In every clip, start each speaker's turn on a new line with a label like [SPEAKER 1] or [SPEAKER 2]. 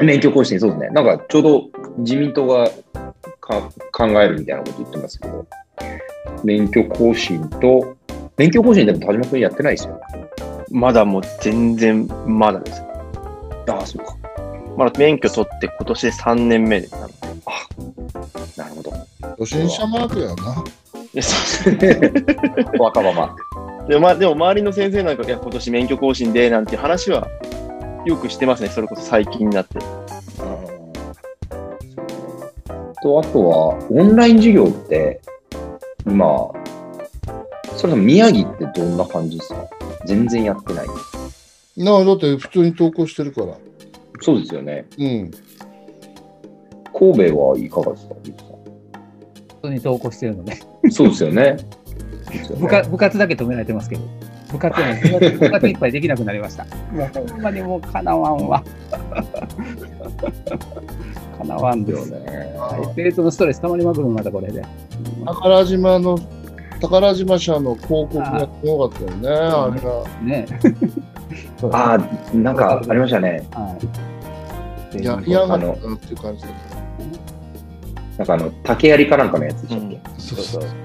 [SPEAKER 1] 免許更新、そうですね。なんかちょうど自民党がか考えるみたいなこと言ってますけど、免許更新と、免許更新でも田島君やってないですよ。
[SPEAKER 2] まだもう全然まだです。
[SPEAKER 1] ああ、そうか。
[SPEAKER 2] まだ免許取って今年で3年目でなので。
[SPEAKER 1] なるほど。
[SPEAKER 3] 初心者マークやな。
[SPEAKER 2] いやそう
[SPEAKER 1] 若葉マーク。
[SPEAKER 2] でもまあでも周りの先生なんか、いや、今年免許更新でなんて話はよくしてますね、それこそ最近になって。
[SPEAKER 1] と、あとは、オンライン授業って、今、それとも宮城ってどんな感じですか？全然やってない。
[SPEAKER 3] なあ、だって普通に投稿してるから。
[SPEAKER 1] そうですよね。
[SPEAKER 3] うん。
[SPEAKER 1] 神戸はいかがですか
[SPEAKER 4] 普通に投稿してるので、
[SPEAKER 1] そうですよね。ですよね
[SPEAKER 4] 部活部活だけ止められてますけど、部活は部活部活いっぱいできなくなりました。もうほんまにもうかなわんわ。かなわんです。
[SPEAKER 1] よね。
[SPEAKER 4] はい、生徒のストレスたまりまくるまたこれで。
[SPEAKER 3] 宝島の、宝島社の広告がすごかったよね、あれが。
[SPEAKER 4] ね。
[SPEAKER 1] ああ、なんかありましたね。
[SPEAKER 4] はい。
[SPEAKER 3] やりやが
[SPEAKER 1] あの、
[SPEAKER 3] ったなっていう感じだっ
[SPEAKER 1] なんかあの、竹槍かなんかのやつでしたっけ、
[SPEAKER 2] うん
[SPEAKER 3] た。そうそう。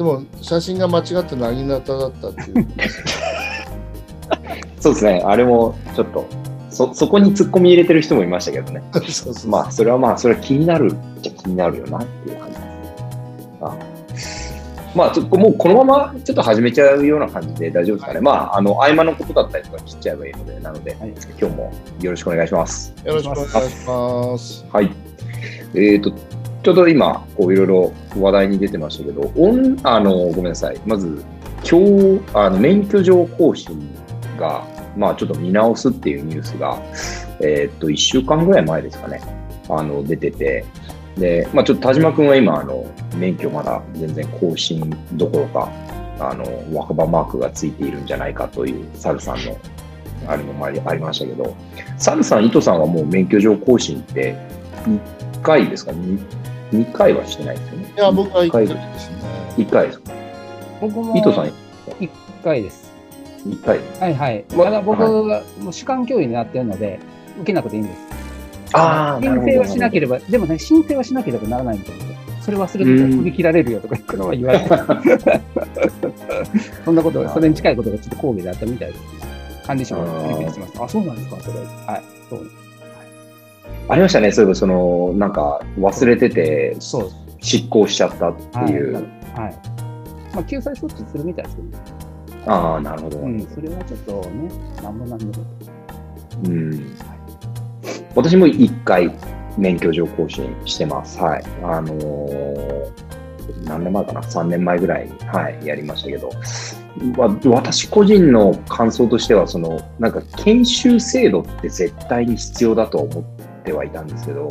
[SPEAKER 3] でも、写真が間違ってなぎなただったっていう。
[SPEAKER 1] そうですね。あれもちょっと、そ、そこに突っ込み入れてる人もいましたけどね。
[SPEAKER 3] そうそう
[SPEAKER 1] まあ、それはまあ、それは気になるじゃ気になるよなっていう感じです。あまあ、ちょもうこのままちょっと始めちゃうような感じで大丈夫ですかね。まあ、あの、合間のことだったりとか切っちゃえばいいので、なので、
[SPEAKER 4] はい
[SPEAKER 1] 今日もよろしくお願いします。
[SPEAKER 3] よろしくお願いします。
[SPEAKER 1] はい。えっ、と、ちょうど今、いろいろ話題に出てましたけど、オン、あの、ごめんなさい。まず、今日、あの、免許状更新が、まあ、ちょっと見直すっていうニュースが、えっ、と、1週間ぐらい前ですかね、あの、出てて、で、まあ、ちょっと田島君は今、あの、免許まだ全然更新どころか、あの、若葉マークがついているんじゃないかという、サルさんの、あれもありありましたけど、サルさん、伊藤さんはもう免許状更新って、1回ですか？2回はしてないですよね。
[SPEAKER 3] いや、僕は
[SPEAKER 1] 1回
[SPEAKER 3] 一回ですね。
[SPEAKER 1] 1回ですか
[SPEAKER 4] 僕も
[SPEAKER 1] 伊藤さん、
[SPEAKER 4] 1回です。
[SPEAKER 1] 1回。
[SPEAKER 4] はいはい。
[SPEAKER 1] ま
[SPEAKER 4] ただ僕
[SPEAKER 1] は
[SPEAKER 4] はもう主観教員になってるので、受けなくていいんです。
[SPEAKER 1] ああ、なるほど。
[SPEAKER 4] 申請はしなければ、でもね、申請はしなければならないんですよ。それ忘れてたら
[SPEAKER 1] うん
[SPEAKER 4] 首切られるよとか、このは言われて。そんなこと、それに近いことがちょっと講義であったみたいです。管理者がしてます。あ、そうなんですか、それ。はい。そう
[SPEAKER 1] ありましたね、そういえば、その、なんか、忘れてて、
[SPEAKER 4] そう。
[SPEAKER 1] 執行しちゃったっていう。
[SPEAKER 4] はい。まあ、救済措置するみたいですけど、
[SPEAKER 1] ああ、なるほど。
[SPEAKER 4] うん、それはちょっとね、なんもなんでも。
[SPEAKER 1] うん。私も1回、免許状更新してます。はい。あのー何年前かな ?3 年前ぐらいに、はい、やりましたけど、わ私個人の感想としては、その、なんか研修制度って絶対に必要だと思ってはいたんですけど、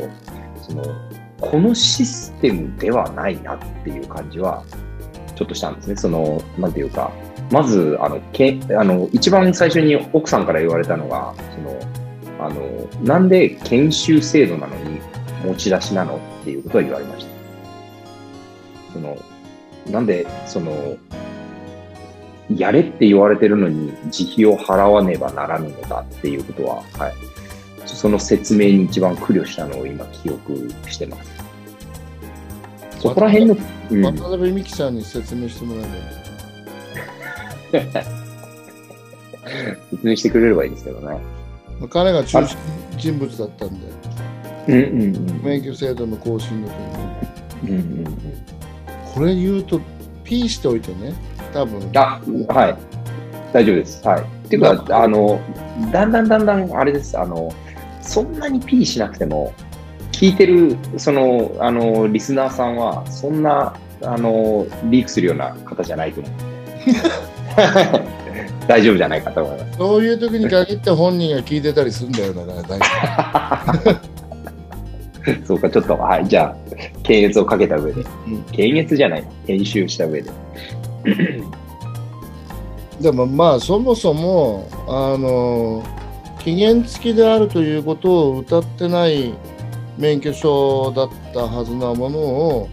[SPEAKER 1] その、このシステムではないなっていう感じは、ちょっとしたんですね。その、なんていうか、まず、あの、けあの一番最初に奥さんから言われたのが、その、あの、なんで研修制度なのに持ち出しなのっていうことは言われました。その、なんで、その、やれって言われてるのに自費を払わねばならぬのだっていうことは、はい。その説明に一番苦慮したのを今記憶してます。そこら辺の、うん、
[SPEAKER 3] 渡辺美樹さんに説明してもらえばいい
[SPEAKER 1] 説明してくれればいいですけどね。
[SPEAKER 3] まあ彼が中心人物だったんで、
[SPEAKER 1] うんうんうん。
[SPEAKER 3] 免許制度の更新の時に、
[SPEAKER 1] うんうんうん
[SPEAKER 3] これ言うと、P しておいてね、多分
[SPEAKER 1] あ、はい。大丈夫です。はい。っていうか、あの、だんだんだんだん、あれです。あの、そんなに P しなくても、聞いてる、その、あの、リスナーさんは、そんな、あの、リークするような方じゃないと思う。大丈夫じゃないかと思います。
[SPEAKER 3] そういう時に限って本人が聞いてたりするんだよ、だから大丈
[SPEAKER 1] そうか、ちょっと、はい。じゃあ、検閲をかけた上で。
[SPEAKER 3] うん
[SPEAKER 1] 検閲じゃない。編集した上で。
[SPEAKER 3] 夫。でもまあ、そもそも、あの、期限付きであるということを謳ってない免許証だったはずなものを、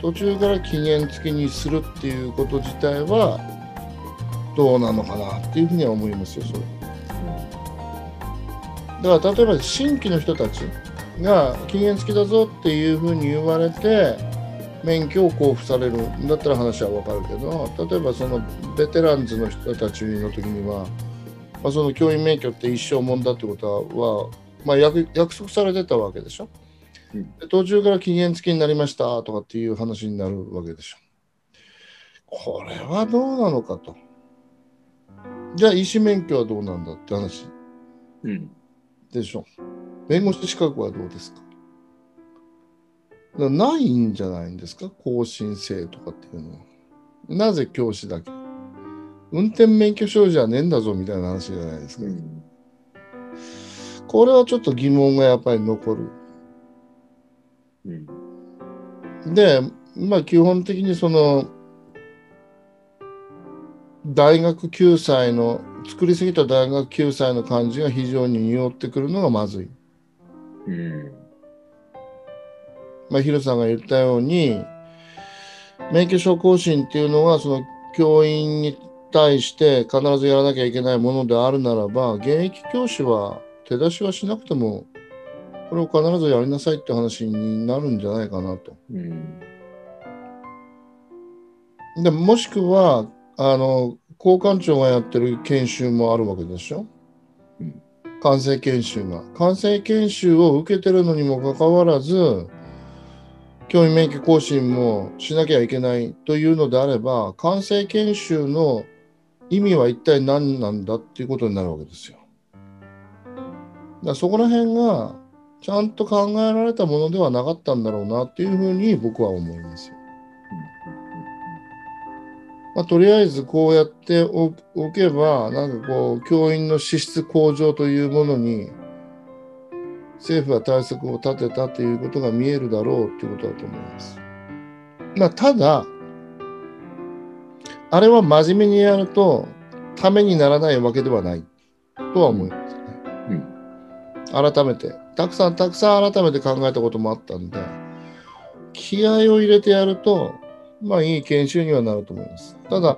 [SPEAKER 3] 途中から期限付きにするっていうこと自体は、どうなのかなっていうふうには思いますよ、それ。だから例えば新規の人たちが期限付きだぞっていうふうに言われて免許を交付されるんだったら話は分かるけど例えばそのベテランズの人たちの時には、まあ、その教員免許って一生もんだってことは、まあ、約約束されてたわけでしょ？
[SPEAKER 1] うん
[SPEAKER 3] で途中から期限付きになりましたとかっていう話になるわけでしょ。これはどうなのかと。じゃあ医師免許はどうなんだって話
[SPEAKER 1] うん。
[SPEAKER 3] でしょ。弁護士資格はどうですか？ないんじゃないんですか？更新制とかっていうのは。なぜ教師だけ運転免許証じゃねえんだぞみたいな話じゃないですか。
[SPEAKER 1] うん。
[SPEAKER 3] これはちょっと疑問がやっぱり残る。
[SPEAKER 1] うん。
[SPEAKER 3] で、まあ基本的にその、大学9歳の、作りすぎた大学9歳の感じが非常に匂ってくるのがまずい。
[SPEAKER 1] うん。
[SPEAKER 3] まあ、ヒルさんが言ったように、免許証更新っていうのが、その教員に対して必ずやらなきゃいけないものであるならば、現役教師は手出しはしなくても、これを必ずやりなさいって話になるんじゃないかなと。
[SPEAKER 1] うん。
[SPEAKER 3] でもしくは、あの、交換庁がやってる研修もあるわけでしょ？
[SPEAKER 1] うん。
[SPEAKER 3] 完成研修が。完成研修を受けてるのにもかかわらず、教員免許更新もしなきゃいけないというのであれば、完成研修の意味は一体何なんだっていうことになるわけですよ。だそこら辺がちゃんと考えられたものではなかったんだろうなっていうふうに僕は思いますよ。まあ、とりあえずこうやっておおけば、なんかこう、教員の資質向上というものに、政府は対策を立てたということが見えるだろうということだと思います。まあ、ただ、あれは真面目にやると、ためにならないわけではないとは思いますね。改めて、たくさんたくさん改めて考えたこともあったんで、気合を入れてやると、まあいい研修にはなると思います。ただ、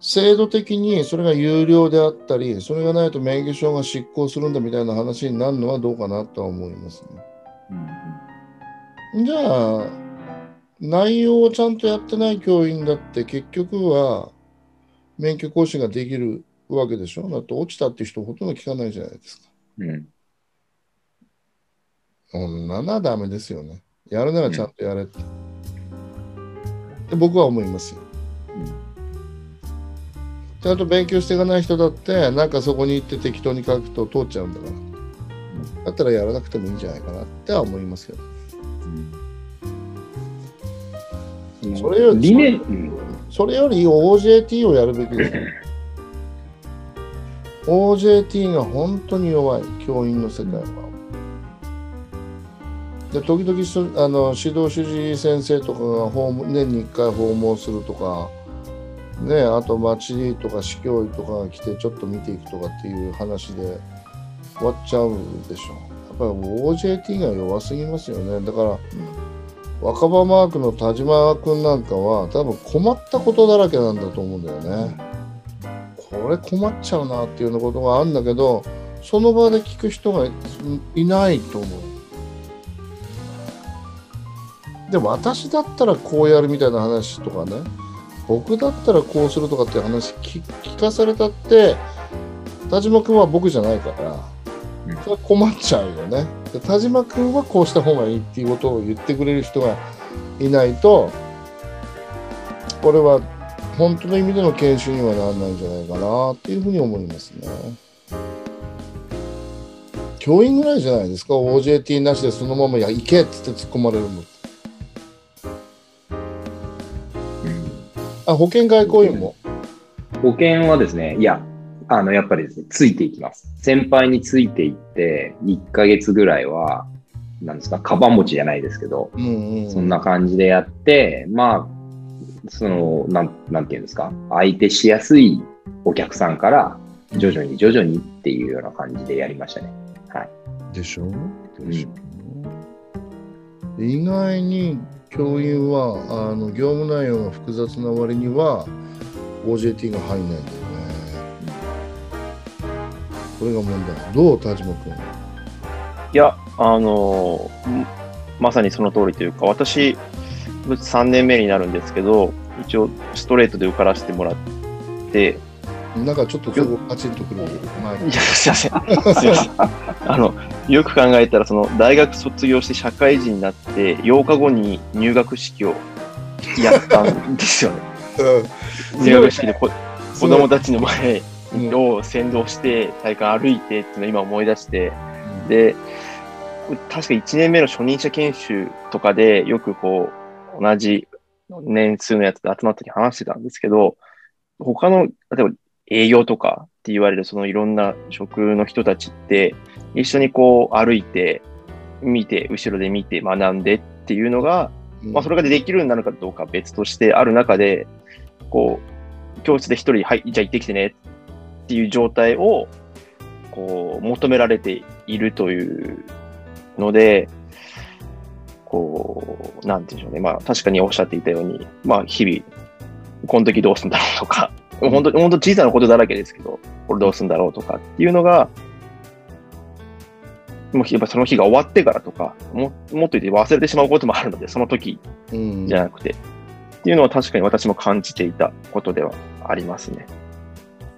[SPEAKER 3] 制度的にそれが有料であったり、それがないと免許証が失効するんだみたいな話になるのはどうかなとは思いますね。
[SPEAKER 1] うん。
[SPEAKER 3] じゃあ、内容をちゃんとやってない教員だって結局は免許更新ができるわけでしょ？だって落ちたって人ほとんど聞かないじゃないですか。
[SPEAKER 1] うん。
[SPEAKER 3] そんなのはダメですよね。やるならちゃんとやれって。で僕は思いますよ。ちゃんと勉強していかない人だって、なんかそこに行って適当に書くと通っちゃうんだから。だったらやらなくてもいいんじゃないかなっては思いますけど。
[SPEAKER 1] うん。
[SPEAKER 3] それより。それより OJT をやるべきですよ。OJT が本当に弱い、教員の世界は。で時々そあの指導主事先生とかが訪問年に1回訪問するとか、ね、あと町とか市教委とかが来てちょっと見ていくとかっていう話で終わっちゃうでしょ。やっぱり OJT が弱すぎますよね。だから、若葉マークの田島君なんかは多分困ったことだらけなんだと思うんだよね。これ困っちゃうなっていうようなことがあるんだけどその場で聞く人がいないと思う。で私だったらこうやるみたいな話とかね僕だったらこうするとかって話聞聞かされたって田島君は僕じゃないからそれは困っちゃうよね。で田島君はこうした方がいいっていうことを言ってくれる人がいないとこれは本当の意味での研修にはならないんじゃないかなっていうふうに思いますね。教員ぐらいじゃないですか？OJT なしでそのまま「いや行け」っつって突っ込まれるの。
[SPEAKER 1] うん
[SPEAKER 3] あ保険外交員も？
[SPEAKER 1] 保険はですね、いや、あの、やっぱりですね、ついていきます。先輩についていって、1ヶ月ぐらいは、なんですか、カバン持ちじゃないですけど、
[SPEAKER 3] うんうん、
[SPEAKER 1] そんな感じでやって、まあ、その、なん、なんていうんですか、相手しやすいお客さんから、徐々に徐々にっていうような感じでやりましたね。
[SPEAKER 3] でしょ？でしょ、意外に教員はあの業務内容が複雑な割には OJT が入んないんだよね。これが問題。どう、田島君？
[SPEAKER 2] いや、あのーまさにその通りというか、私、3年目になるんですけど、一応ストレートで受からせてもらって、
[SPEAKER 3] なんかちょっとそこパチンとくる
[SPEAKER 2] すいません。すいません。あの、よく考えたら、その、大学卒業して社会人になって、8日後に入学式をやったんですよね。入学式でこ子供たちの前
[SPEAKER 3] うん
[SPEAKER 2] を先導して、体感歩いてっていうのを今思い出して、で、確か1年目の初任者研修とかで、よくこう、同じ年数のやつで集まった時話してたんですけど、他の、例えば営業とかって言われるそのいろんな職の人たちって、一緒にこう歩いて、見て、後ろで見て学んでっていうのが、
[SPEAKER 3] うん。
[SPEAKER 2] まあそれができるようになるかどうかは別としてある中で、こう、教室で一人、はい、じゃあ行ってきてねっていう状態を、こう、求められているというので、こう、なんていうんでしょうね。まあ、確かにおっしゃっていたように、まあ、日々、この時どうするんだろうとか、本当、本当小さなことだらけですけど、これどうするんだろうとかっていうのが、もうやっぱその日が終わってからとか、ももっと言って忘れてしまうこともあるので、その時
[SPEAKER 3] うん
[SPEAKER 2] じゃなくて。っていうのは確かに私も感じていたことではありますね。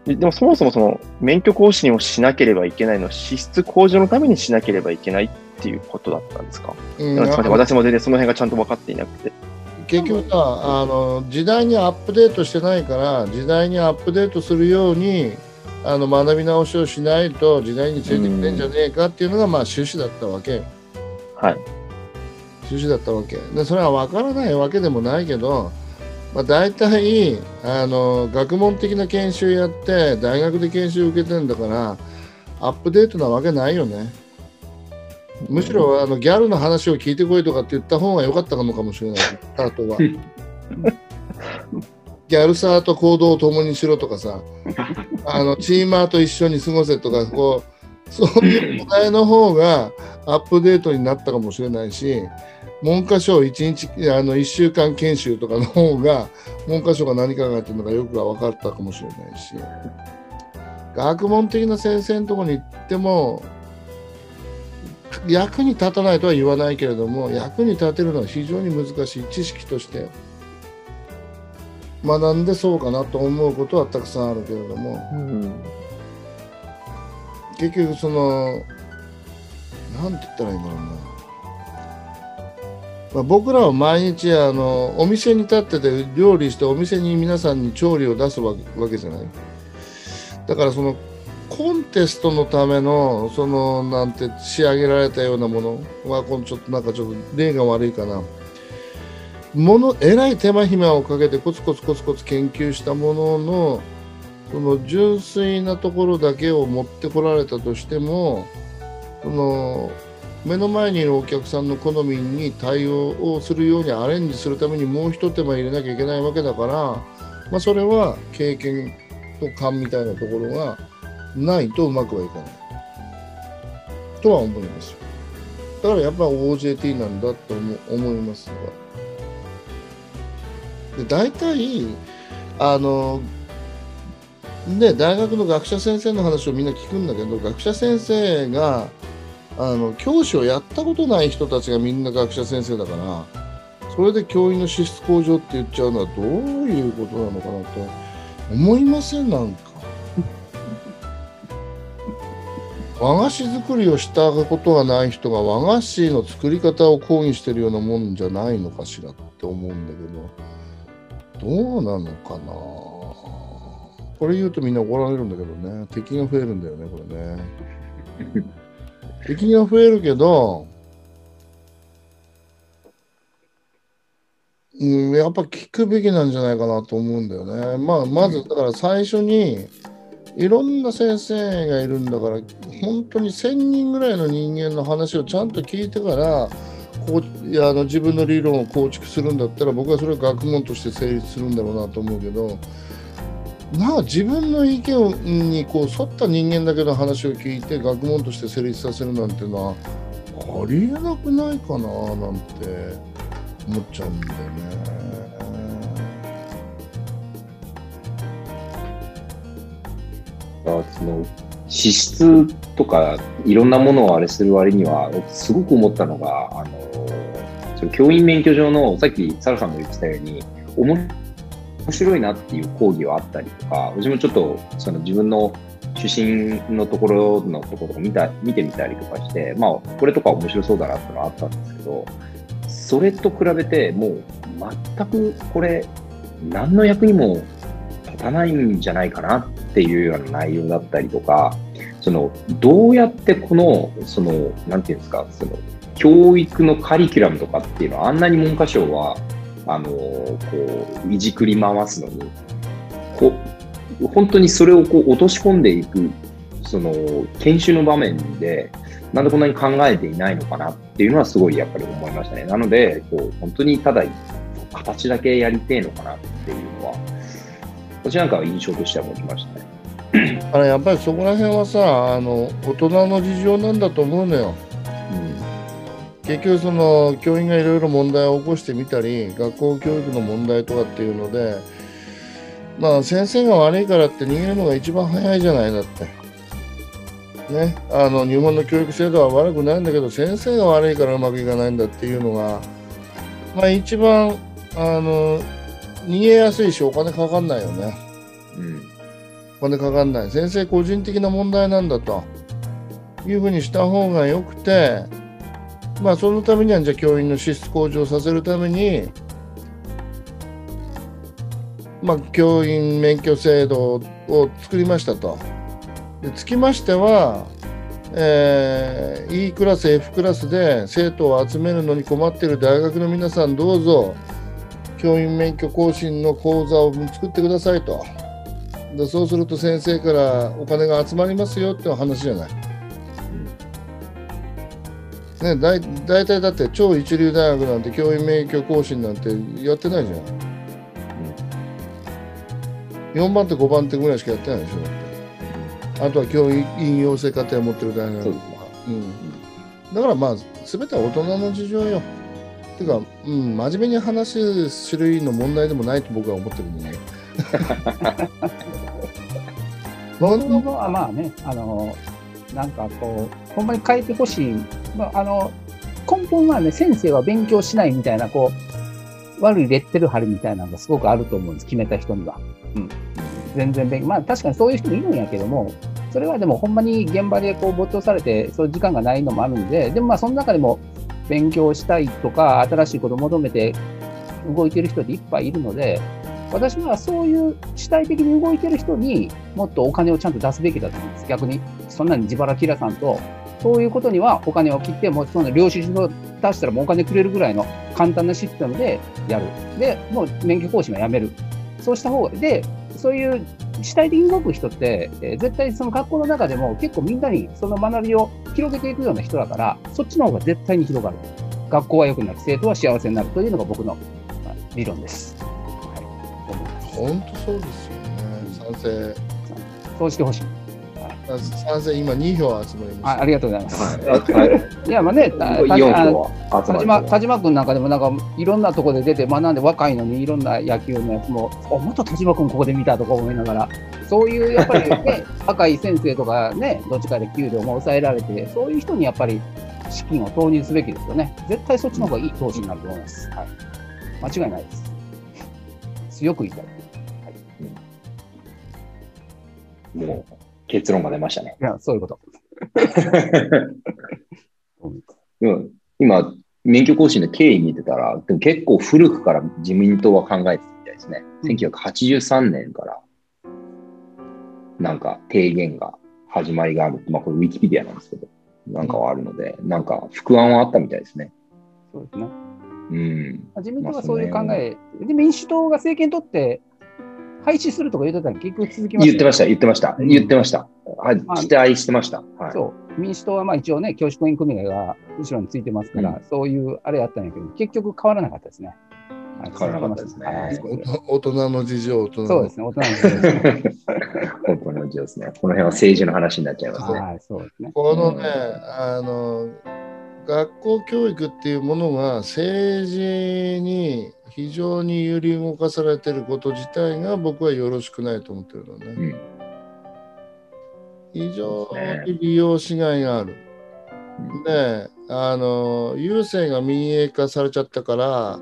[SPEAKER 2] ででもそもそもその免許更新をしなければいけないのは資質向上のためにしなければいけないっていうことだったんですか、
[SPEAKER 3] うん
[SPEAKER 2] すみません私も全然その辺がちゃんと分かっていなくて。
[SPEAKER 3] 結局さあの時代にアップデートしてないから時代にアップデートするようにあの学び直しをしないと時代についてくれんじゃねえかっていうのがまあ趣旨だったわけ。
[SPEAKER 2] はい。
[SPEAKER 3] 趣旨だったわけ。でそれは分からないわけでもないけど、まあ、大体あの学問的な研修やって大学で研修受けてんだからアップデートなわけないよね。むしろあのギャルの話を聞いてこいとかって言った方が良かったのかもしれない。スタートは。ギャルサーと行動を共にしろとかさ。あのチーマーと一緒に過ごせとかこうそういう答えの方がアップデートになったかもしれないし文科省1日あの1週間研修とかの方が文科省が何考えてるのかよく分かったかもしれないし。学問的な先生のところに行っても役に立たないとは言わないけれども役に立てるのは非常に難しい知識として学んでそうかなと思うことはたくさんあるけれども。
[SPEAKER 2] うん。
[SPEAKER 3] 結局そのなんて言ったらいいんだろうな、まあ、僕らは毎日あのお店に立ってて料理してお店に皆さんに調理を出すわけじゃない。だからそのコンテストのためのそのなんて仕上げられたようなものはこのちょっとなんかちょっと例が悪いかな。ものえらい手間暇をかけてコツコツコツコツ研究したもののその純粋なところだけを持ってこられたとしてもその目の前にいるお客さんの好みに対応をするようにアレンジするためにもう一手間入れなきゃいけないわけだから、まあ、それは経験と勘みたいなところがないとうまくはいかない。とは思いますよ。だからやっぱ OJT なんだと思思いますが。で大体あので大学の学者先生の話をみんな聞くんだけど学者先生があの教師をやったことない人たちがみんな学者先生だからそれで教員の資質向上って言っちゃうのはどういうことなのかなと思いませんなんか。和菓子作りをしたことがない人が和菓子の作り方を講義してるようなもんじゃないのかしらって思うんだけどどうなのかな。これ言うとみんな怒られるんだけどね。敵が増えるんだよねこれね 敵が増えるけどうん、やっぱ聞くべきなんじゃないかなと思うんだよね。まあ、まず、だから最初に、いろんな先生がいるんだから、本当に1000人ぐらいの人間の話をちゃんと聞いてから、こういやあの自分の理論を構築するんだったら、僕はそれは学問として成立するんだろうなと思うけど、なんか自分の意見にこう沿った人間だけの話を聞いて学問として成立させるなんていうのはありえなくないかななんて思っちゃうんだよね。
[SPEAKER 1] あその資質とかいろんなものをあれする割には、すごく思ったのが、あの、その教員免許証の、さっきサラさんも言ってたように、面面白いなっていう講義はあったりとか、私もちょっとその自分の出身のところのところとか見た見てみたりとかして、まあ、これとか面白そうだなっていうのはあったんですけど、それと比べて、もう全くこれ、何の役にも立たないんじゃないかなっていうような内容だったりとか、そのどうやってこの、その、なんていうんですか、その教育のカリキュラムとかっていうのは、あんなに文科省は、あのこういじくり回すのにこう本当にそれをこう落とし込んでいくその研修の場面でなんでこんなに考えていないのかなっていうのはすごいやっぱり思いましたね。なのでこう本当にただ形だけやりてえのかなっていうのは私なんかは印象としては持ちましたね。
[SPEAKER 3] あれやっぱりそこら辺はさあの大人の事情なんだと思うのよ。結局その教員がいろいろ問題を起こしてみたり学校教育の問題とかっていうのでまあ先生が悪いからって逃げるのが一番早いじゃないだって。ね、あの日本の教育制度は悪くないんだけど先生が悪いからうまくいかないんだっていうのが、まあ、一番あの逃げやすいしお金かかんないよね。
[SPEAKER 1] うん
[SPEAKER 3] お金かかんない先生個人的な問題なんだというふうにした方がよくてまあそのためにはじゃあ教員の資質向上させるためにまあ教員免許制度を作りましたと。でつきましては、えー E クラス F クラスで生徒を集めるのに困っている大学の皆さんどうぞ教員免許更新の講座を作ってくださいと。でそうすると先生からお金が集まりますよっていう話じゃない。ね、だい大体だって超一流大学なんて教員免許更新なんてやってないじゃん。4番手5番手ぐらいしかやってないでしょだって。あとは教員養成課程を持ってる大学とか
[SPEAKER 1] そう
[SPEAKER 3] ん。だからまあ全ては大人の事情よ。てか、うん、真面目に話す種類の問題でもないと僕は思ってるんでね。
[SPEAKER 4] 僕のはまあね、あの、なんかこう、ほんまに変えてほしい。まあ、あの、根本はね、先生は勉強しないみたいな、こう、悪いレッテル貼るみたいなのがすごくあると思うんです、決めた人には。うん。全然勉強、まあ確かにそういう人もいるんやけども、それはでもほんまに現場でこう没頭されて、そういう時間がないのもあるんで、でもまあその中でも勉強したいとか、新しいことを求めて動いてる人っていっぱいいるので、私はそういう主体的に動いてる人にもっとお金をちゃんと出すべきだと思うんです。逆に、そんなに自腹切らさんと、そういうことにはお金を切って、もうその領収書を出したらもうお金くれるぐらいの簡単なシステムでやる。で、もう免許更新はやめる。そうした方が、で、そういう主体的に動く人って、えー絶対その学校の中でも結構みんなにその学びを広げていくような人だから、そっちの方が絶対に広がる。学校は良くなる、生徒は幸せになるというのが僕のまあ理論です。はい
[SPEAKER 3] 本当そうですよね。賛成。
[SPEAKER 4] そうしてほしい。
[SPEAKER 3] あ賛成、今2票集まりました。
[SPEAKER 4] あありがとうございます。
[SPEAKER 1] はいはい
[SPEAKER 4] いや、まあね、たた
[SPEAKER 1] 4
[SPEAKER 4] あ
[SPEAKER 1] 票は集ま
[SPEAKER 4] 田島
[SPEAKER 1] る
[SPEAKER 4] 田島君なんかでもなんかいろんなとこで出て学んで若いのにいろんな野球のやつも、あ、また田島君ここで見たとか思いながら、そういうやっぱりね、若い先生とかね、どっちかで給料も抑えられて、そういう人にやっぱり資金を投入すべきですよね。絶対そっちの方がいい投資になると思います。はい。間違いないです。強く言いたい。
[SPEAKER 1] もう結論が出ましたね。
[SPEAKER 4] いや、そういうこと。
[SPEAKER 1] うん、今、免許更新の経緯見てたら、でも結構古くから自民党は考えてたみたいですね。
[SPEAKER 4] うん
[SPEAKER 1] 1983年から、なんか提言が始まりがある。まあこれウィキペディアなんですけど、なんかはあるので、なんか副案はあったみたいですね。
[SPEAKER 4] そうですね。
[SPEAKER 1] うん。
[SPEAKER 4] 自民党はそういう考え、で民主党が政権取って廃止するとか言ってたら結局続きましたよ
[SPEAKER 1] 言ってました、言ってました、
[SPEAKER 4] うん
[SPEAKER 1] 言ってました。はい、
[SPEAKER 4] あ
[SPEAKER 1] 期待してました。はい。
[SPEAKER 4] そう、民主党はまあ一応ね、教職員組合が後ろについてますから、
[SPEAKER 1] うん
[SPEAKER 4] そういうあれやったんやけど、結局変わらなかったですね。はい
[SPEAKER 1] 変わらなかったですね
[SPEAKER 4] はい
[SPEAKER 3] 大人の事情、大人の
[SPEAKER 4] そうですね、大人の事情ですね。
[SPEAKER 1] 本当の事情ですね。この辺は政治の話になっちゃいますね。
[SPEAKER 4] はい、そうですね。
[SPEAKER 3] このね、
[SPEAKER 1] うん
[SPEAKER 3] あの学校教育っていうものが政治に非常に揺り動かされてること自体が僕はよろしくないと思ってるのね。
[SPEAKER 1] うん。
[SPEAKER 3] 非常に利用しがいがある。で、あの、郵政が民営化されちゃったから、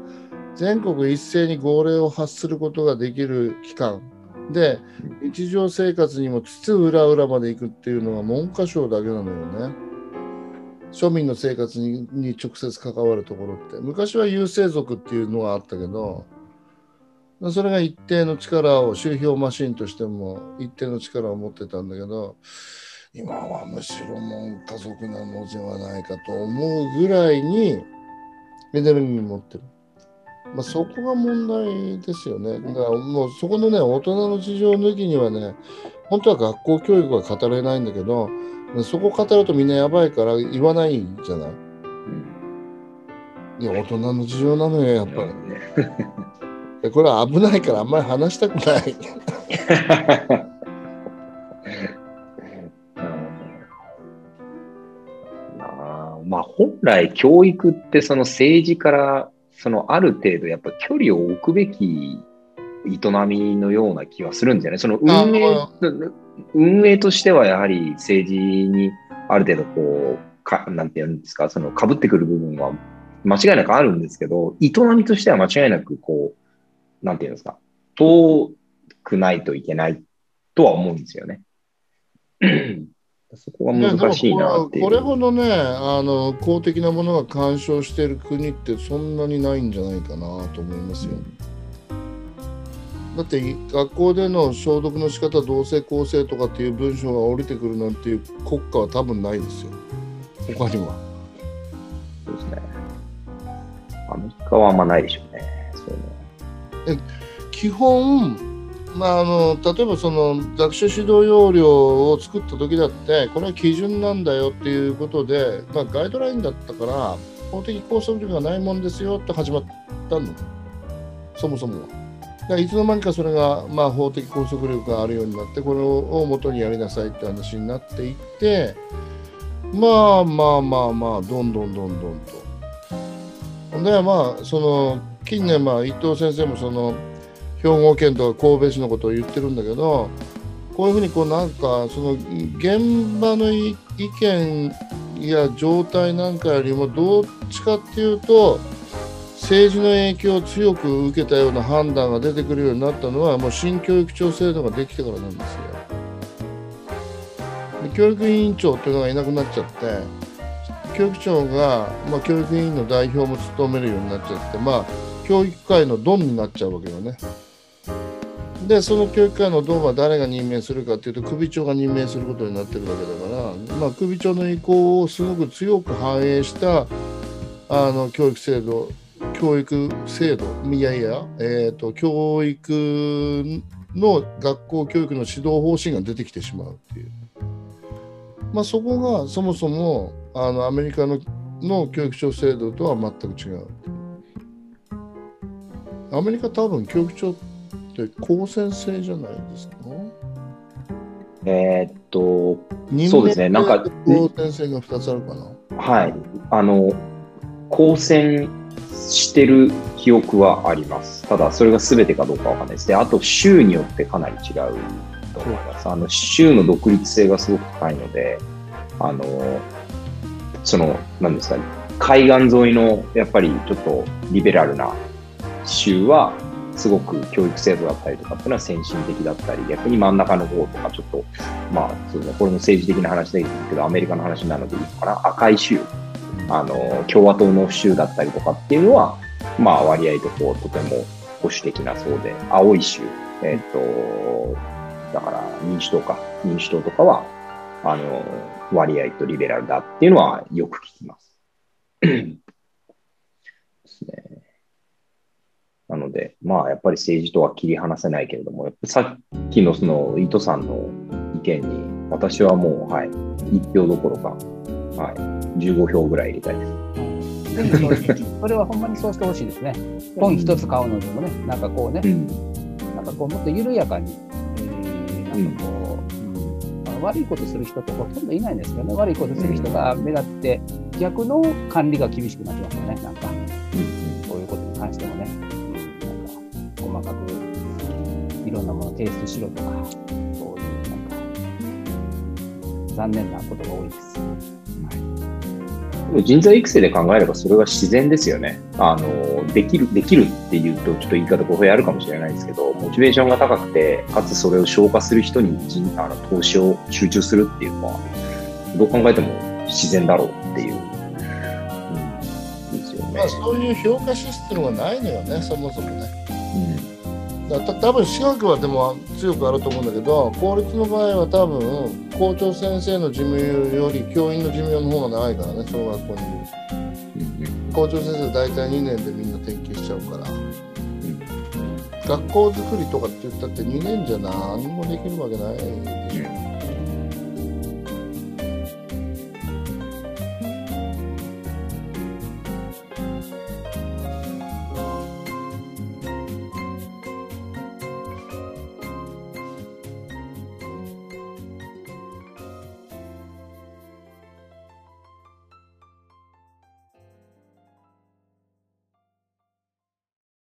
[SPEAKER 3] 全国一斉に号令を発することができる機関で、日常生活にも津々浦々まで行くっていうのが文科省だけなのよね。庶民の生活にに直接関わるところって。昔は郵政族っていうのがあったけど、それが一定の力を、集票マシンとしても一定の力を持ってたんだけど、今はむしろ文科族なのではないかと思うぐらいにエネルギーを持ってる。まあ、そこが問題ですよね。だからもうそこのね、大人の事情抜きにはね、本当は学校教育は語れないんだけど、そこ語るとみんなやばいから言わないじゃない？いや、大人の事情なのよ、やっぱり。で これは危ないからあんまり話したくない。
[SPEAKER 1] あ まあ本来教育ってその政治からそのある程度やっぱ距離を置くべき営みのような気はするんじゃない？その運営
[SPEAKER 3] あ
[SPEAKER 1] 運営としてはやはり政治にある程度こうかなんていうんですかその被ってくる部分は間違いなくあるんですけど営みとしては間違いなくこうなんていうんですか遠くないといけないとは思うんですよね。そこが難しいなっていう。
[SPEAKER 3] これほどねあの公的なものが干渉している国ってそんなにないんじゃないかなと思いますよ。だって学校での消毒の仕方同性構成とかっていう文章が降りてくるなんていう国家は多分ないですよ他には。
[SPEAKER 1] そうですね。アメリカはあんまないでしょうね。そう
[SPEAKER 3] 基本、まあ、あの例えばその学習指導要領を作った時だってこれは基準なんだよっていうことで、まあ、ガイドラインだったから法的拘束力がないもんですよって始まったのそもそもは。だいつの間にかそれが、まあ、法的拘束力があるようになってこれを元にやりなさいって話になっていってまあまあまあまあどんどんどんどんと。でまあその近年まあ伊藤先生もその兵庫県とか神戸市のことを言ってるんだけどこういうふうにこうなんかその現場の意見や状態なんかよりもどっちかっていうと政治の影響を強く受けたような判断が出てくるようになったのはもう新教育庁制度ができてからなんですよ。で教育委員長っていうのがいなくなっちゃって教育長が、まあ、教育委員の代表も務めるようになっちゃってまあ教育界のドンになっちゃうわけよね。でその教育界のドンは誰が任命するかっていうと首長が任命することになってるわけだから、まあ、首長の意向をすごく強く反映したあの教育制度教育制度いやいや、えーと、教育の学校教育の指導方針が出てきてしまうっていう、まあ、そこがそもそもあのアメリカのの教育庁制度とは全く違う。アメリカ多分教育庁って公選制じゃないですか？
[SPEAKER 1] えー、っと、そうですね。なんか
[SPEAKER 3] 公選制が2つあるかな。
[SPEAKER 1] はい。あの、公選してる記憶はあります。ただ、それが全てかどうかわかんないです。で、あと、州によってかなり違うと思います。あの、州の独立性がすごく高いので、あの、その、なんですかね、海岸沿いの、やっぱりちょっとリベラルな州は、すごく教育制度だったりとかっていうのは先進的だったり、逆に真ん中の方とかちょっと、まあ、そうですね、これも政治的な話でけど、アメリカの話なのでいいのかな、赤い州、あの、共和党の州だったりとかっていうのは、まあ、割合とこう、とても保守的なそうで、青い州、えっ、と、だから民主党か、民主党とかは、あの、割合とリベラルだっていうのはよく聞きます。ですね。なので、まあ、やっぱり政治とは切り離せないけれども、やっぱさっきのその、伊藤さんの意見に、私はもう、はい、1票どころか、はい、15票ぐらい入れたいです。
[SPEAKER 4] ぜひそうそれはほんまにそうしてほしいですね。本一つ買うのでもね、なんかこうね、
[SPEAKER 1] うん。
[SPEAKER 4] なんかこうもっと緩やかに、えーなんかこう、うん。悪いことする人ってほとんどいないんですけどね、悪いことする人が目立って、逆の管理が厳しくなってますよね、なんか、そういうことに関してもね、うん、なんか細かくいろんなものを提出しろとか、そういうなんか、残念なことが多いです。
[SPEAKER 1] 人材育成で考えればそれは自然ですよね。あの、できる、できるっていうとちょっと言い方語弊あるかもしれないですけど、モチベーションが高くて、かつそれを消化する人に人あの投資を集中するっていうのは、どう考えても自然だろうっていう。うん、ですよね
[SPEAKER 3] まあ、。そういう評価システムがないのよね、そもそもね。
[SPEAKER 1] うん
[SPEAKER 3] だた多分私学はでも強くあると思うんだけど公立の場合は多分校長先生の寿命より教員の寿命の方が長いからね小学校に。校長先生大体2年でみんな転勤しちゃうから。
[SPEAKER 1] うん。
[SPEAKER 3] 学校づくりとかって言ったって2年じゃ何もできるわけない